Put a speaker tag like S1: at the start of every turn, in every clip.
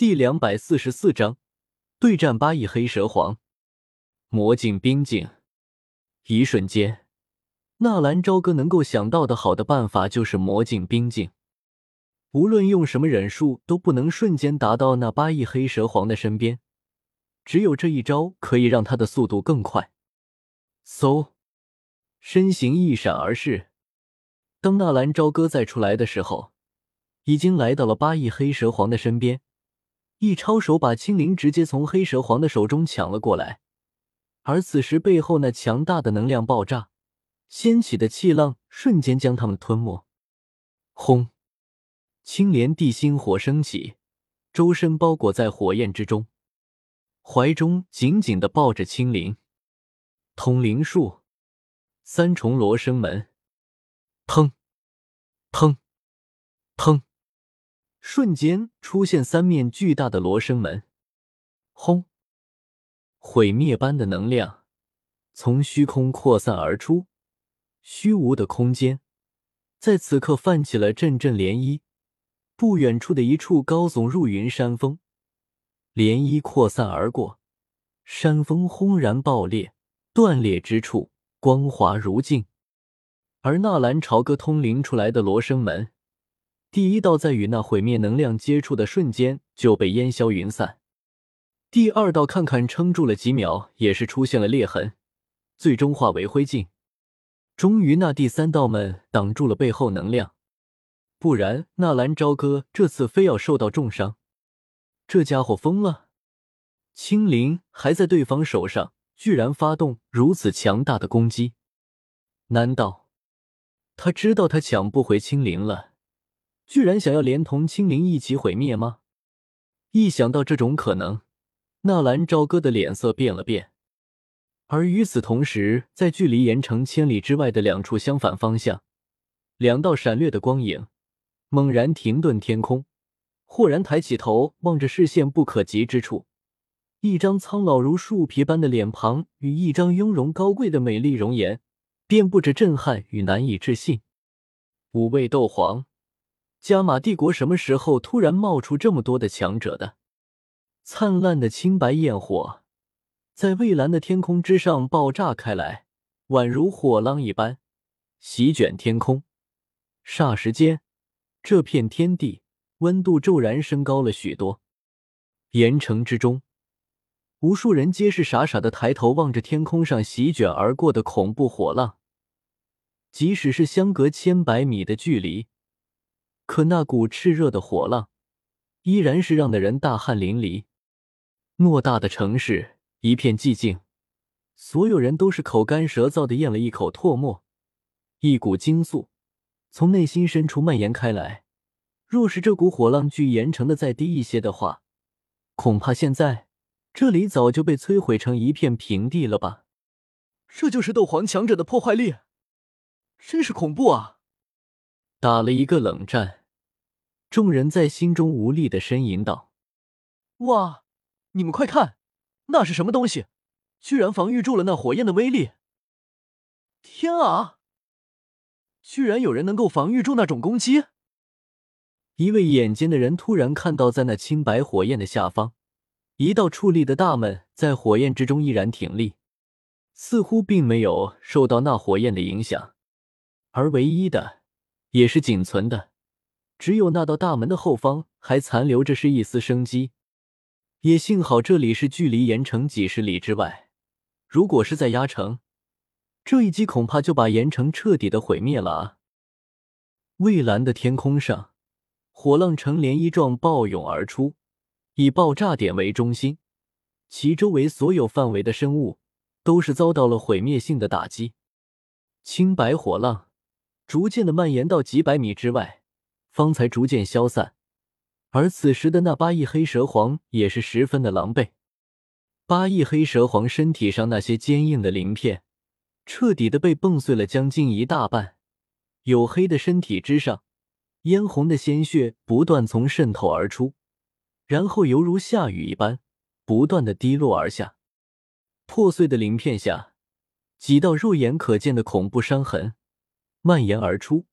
S1: 第两百四十四章对战八翼黑蛇皇。魔镜冰镜。一瞬间，纳兰朝歌能够想到的好的办法就是魔镜冰镜。无论用什么忍术，都不能瞬间达到那八翼黑蛇皇的身边。只有这一招可以让他的速度更快。嗖，身形一闪而逝。当纳兰朝歌再出来的时候，已经来到了八翼黑蛇皇的身边。一抄手把青灵直接从黑蛇皇的手中抢了过来，而此时背后那强大的能量爆炸，掀起的气浪瞬间将他们吞没。轰！青莲地心火升起，周身包裹在火焰之中，怀中紧紧的抱着青灵。通灵术，三重罗生门，砰！砰！砰！瞬间出现三面巨大的罗生门，轰！毁灭般的能量从虚空扩散而出，虚无的空间在此刻泛起了阵阵涟漪。不远处的一处高耸入云山峰，涟漪扩散而过，山峰轰然爆裂，断裂之处光滑如镜。而纳兰朝歌通灵出来的罗生门。第一道在与那毁灭能量接触的瞬间就被烟消云散，第二道看看撑住了几秒，也是出现了裂痕，最终化为灰烬。终于，那第三道门挡住了背后能量，不然纳兰朝歌这次非要受到重伤。这家伙疯了！青灵还在对方手上，居然发动如此强大的攻击，难道他知道他抢不回青灵了？居然想要连同青灵一起毁灭吗？一想到这种可能，纳兰朝歌的脸色变了变。而与此同时，在距离盐城千里之外的两处相反方向，两道闪掠的光影猛然停顿天空，豁然抬起头望着视线不可及之处，一张苍老如树皮般的脸庞与一张雍容高贵的美丽容颜，遍布着震撼与难以置信。五位斗皇。加玛帝国什么时候突然冒出这么多的强者的？灿烂的青白焰火在蔚蓝的天空之上爆炸开来，宛如火浪一般席卷天空。霎时间，这片天地温度骤然升高了许多。岩城之中，无数人皆是傻傻的抬头望着天空上席卷而过的恐怖火浪，即使是相隔千百米的距离。可那股炽热的火浪，依然是让的人大汗淋漓。偌大的城市一片寂静，所有人都是口干舌燥的咽了一口唾沫，一股惊悚从内心深处蔓延开来。若是这股火浪距盐城的再低一些的话，恐怕现在这里早就被摧毁成一片平地了吧？
S2: 这就是斗皇强者的破坏力，真是恐怖啊！
S1: 打了一个冷战。众人在心中无力的呻吟道：“
S2: 哇，你们快看，那是什么东西？居然防御住了那火焰的威力！天啊，居然有人能够防御住那种攻击！”
S1: 一位眼尖的人突然看到，在那青白火焰的下方，一道矗立的大门在火焰之中依然挺立，似乎并没有受到那火焰的影响，而唯一的，也是仅存的。只有那道大门的后方还残留着是一丝生机，也幸好这里是距离盐城几十里之外。如果是在压城，这一击恐怕就把盐城彻底的毁灭了啊！蔚蓝的天空上，火浪呈涟漪状暴涌而出，以爆炸点为中心，其周围所有范围的生物都是遭到了毁灭性的打击。青白火浪逐渐的蔓延到几百米之外。方才逐渐消散，而此时的那八翼黑蛇皇也是十分的狼狈。八翼黑蛇皇身体上那些坚硬的鳞片，彻底的被蹦碎了将近一大半。黝黑的身体之上，嫣红的鲜血不断从渗透而出，然后犹如下雨一般，不断的滴落而下。破碎的鳞片下，几道肉眼可见的恐怖伤痕蔓延而出。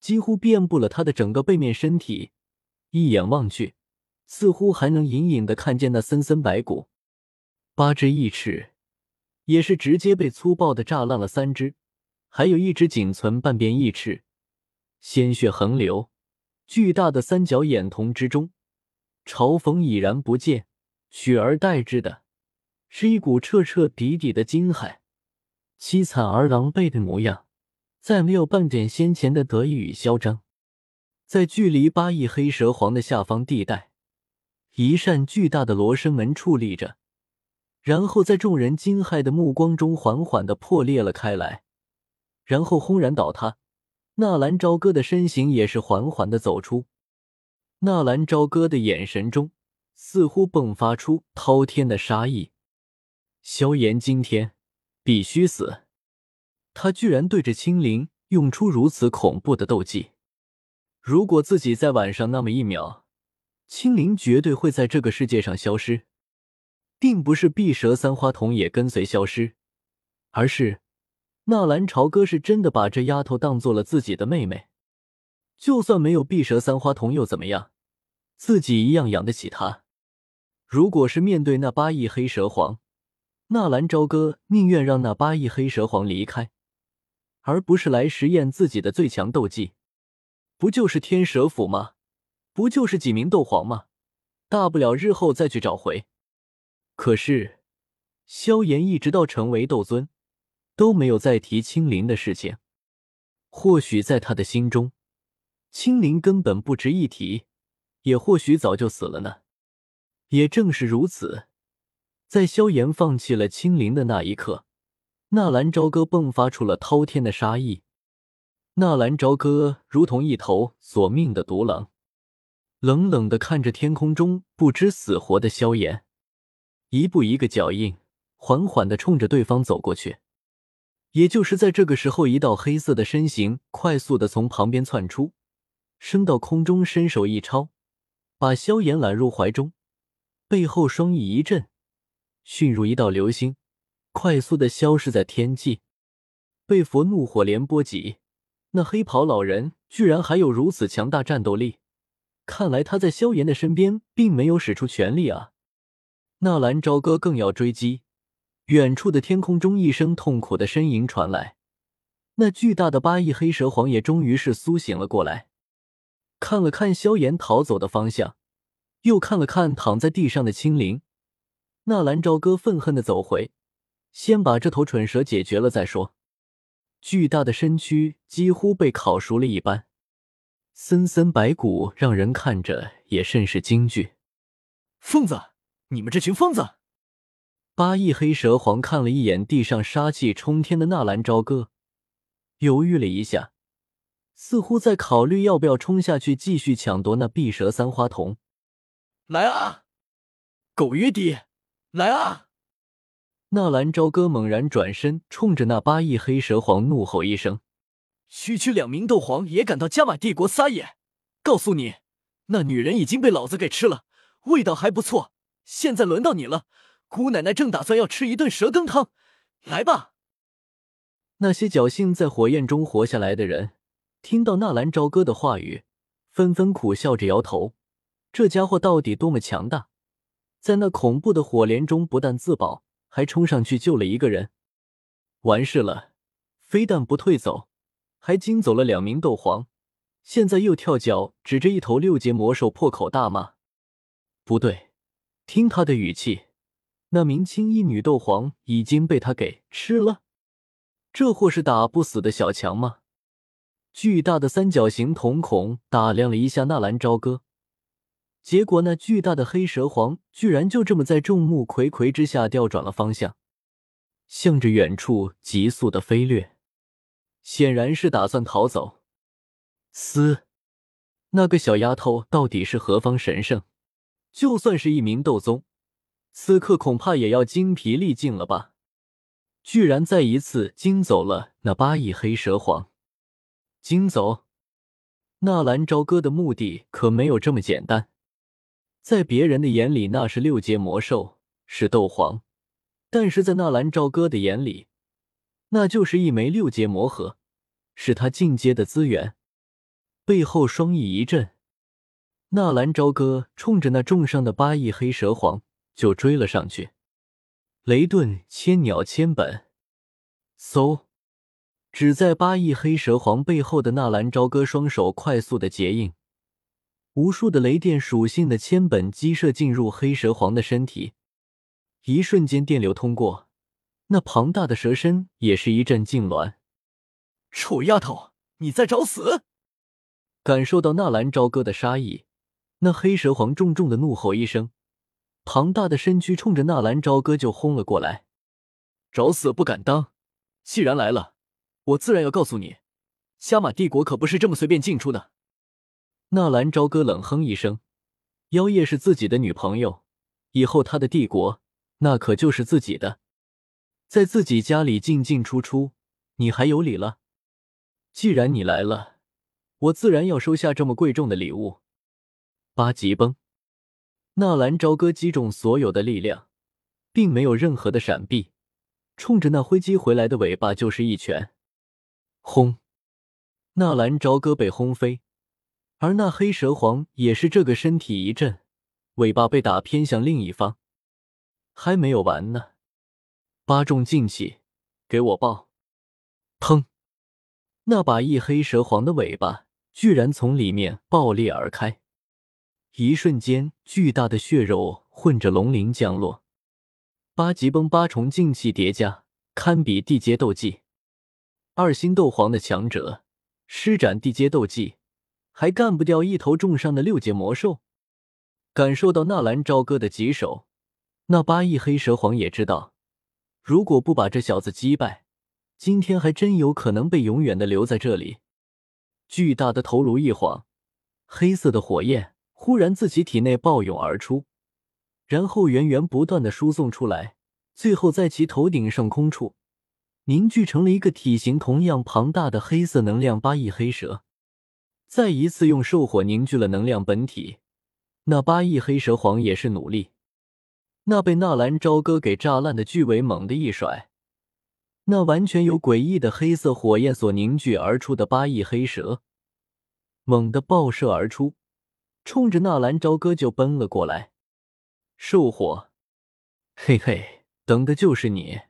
S1: 几乎遍布了他的整个背面身体，一眼望去，似乎还能隐隐的看见那森森白骨。八只翼翅也是直接被粗暴的炸烂了三只，还有一只仅存半边翼翅，鲜血横流。巨大的三角眼瞳之中，嘲讽已然不见，取而代之的是一股彻彻底底的惊骇，凄惨而狼狈的模样，再没有半点先前的得意与嚣张。在距离八翼黑蛇皇的下方地带，一扇巨大的罗生门矗立着，然后在众人惊骇的目光中缓缓的破裂了开来，然后轰然倒塌。纳兰朝歌的身形也是缓缓的走出，纳兰朝歌的眼神中似乎迸发出滔天的杀意。萧炎今天必须死！他居然对着青灵用出如此恐怖的斗技。如果自己在晚上那么一秒，青灵绝对会在这个世界上消失，并不是碧蛇三花瞳也跟随消失，而是。纳兰朝歌是真的把这丫头当做了自己的妹妹，就算没有碧蛇三花瞳又怎么样？自己一样养得起她。如果是面对那八翼黑蛇皇，纳兰朝歌宁愿让那八翼黑蛇皇离开，而不是来实验自己的最强斗技。不就是天蛇府吗？不就是几名斗皇吗？大不了日后再去找回。可是萧炎一直到成为斗尊。都没有再提青灵的事情，或许在他的心中，青灵根本不值一提，也或许早就死了呢。也正是如此，在萧炎放弃了青灵的那一刻，纳兰朝歌迸发出了滔天的杀意。纳兰朝歌如同一头索命的毒狼，冷冷的看着天空中不知死活的萧炎，一步一个脚印，缓缓的冲着对方走过去。也就是在这个时候，一道黑色的身形快速的从旁边窜出，升到空中，伸手一抄，把萧炎揽入怀中，背后双翼一震，迅如一道流星，快速的消失在天际。被佛怒火连波及，那黑袍老人居然还有如此强大战斗力，看来他在萧炎的身边并没有使出全力啊！纳兰朝歌更要追击。远处的天空中，一声痛苦的呻吟传来。那巨大的八翼黑蛇皇也终于是苏醒了过来，看了看萧炎逃走的方向，又看了看躺在地上的青灵。纳兰朝歌愤恨的走回，先把这头蠢蛇解决了再说。巨大的身躯几乎被烤熟了一般，森森白骨让人看着也甚是惊惧。
S2: 疯子，你们这群疯子！
S1: 八翼黑蛇皇看了一眼地上杀气冲天的纳兰朝歌，犹豫了一下，似乎在考虑要不要冲下去继续抢夺那碧蛇三花瞳。
S2: 来啊，狗约敌！来啊！
S1: 纳兰朝歌猛然转身，冲着那八翼黑蛇皇怒吼一声：“
S2: 区区两名斗皇也敢到加玛帝国撒野？告诉你，那女人已经被老子给吃了，味道还不错。现在轮到你了。”姑奶奶正打算要吃一顿蛇羹汤，来吧！
S1: 那些侥幸在火焰中活下来的人，听到纳兰朝歌的话语，纷纷苦笑着摇头。这家伙到底多么强大，在那恐怖的火莲中不但自保，还冲上去救了一个人。完事了，非但不退走，还惊走了两名斗皇，现在又跳脚指着一头六阶魔兽破口大骂。不对，听他的语气。那名青衣女斗皇已经被他给吃了，这货是打不死的小强吗？巨大的三角形瞳孔打量了一下纳兰朝歌，结果那巨大的黑蛇皇居然就这么在众目睽睽之下调转了方向，向着远处急速的飞掠，显然是打算逃走。嘶，那个小丫头到底是何方神圣？就算是一名斗宗。此刻恐怕也要精疲力尽了吧？居然再一次惊走了那八翼黑蛇皇！惊走纳兰朝歌的目的可没有这么简单。在别人的眼里，那是六阶魔兽，是斗皇；但是在纳兰朝歌的眼里，那就是一枚六阶魔核，是他进阶的资源。背后双翼一震，纳兰朝歌冲着那重伤的八翼黑蛇皇就追了上去。雷遁千鸟千本，嗖！只在八翼黑蛇皇背后的纳兰朝歌双手快速的结印，无数的雷电属性的千本击射进入黑蛇皇的身体，一瞬间电流通过，那庞大的蛇身也是一阵痉挛。
S2: 臭丫头，你在找死！
S1: 感受到纳兰朝歌的杀意，那黑蛇皇重重的怒吼一声，庞大的身躯冲着纳兰朝歌就轰了过来。
S2: 找死不敢当，既然来了，我自然要告诉你，加玛帝国可不是这么随便进出的。
S1: 纳兰朝歌冷哼一声：“妖夜是自己的女朋友，以后他的帝国那可就是自己的，在自己家里进进出出，你还有理了？既然你来了。”我自然要收下这么贵重的礼物。八级崩，纳兰朝歌击中所有的力量，并没有任何的闪避，冲着那挥击回来的尾巴就是一拳。轰！纳兰朝歌被轰飞，而那黑蛇皇也是这个身体一震，尾巴被打偏向另一方。还没有完呢！八重劲气，给我爆！砰！那把一黑蛇皇的尾巴。居然从里面爆裂而开，一瞬间，巨大的血肉混着龙鳞降落。八级崩，八重劲气叠加，堪比地阶斗技。二星斗皇的强者施展地阶斗技，还干不掉一头重伤的六阶魔兽。感受到纳兰朝歌的棘手，那八翼黑蛇皇也知道，如果不把这小子击败，今天还真有可能被永远的留在这里。巨大的头颅一晃，黑色的火焰忽然自其体内暴涌而出，然后源源不断的输送出来，最后在其头顶上空处凝聚成了一个体型同样庞大的黑色能量八翼黑蛇。再一次用兽火凝聚了能量本体，那八翼黑蛇皇也是努力。那被纳兰朝歌给炸烂的巨尾猛地一甩。那完全由诡异的黑色火焰所凝聚而出的八翼黑蛇，猛地爆射而出，冲着纳兰朝歌就奔了过来。兽火，嘿嘿，等的就是你。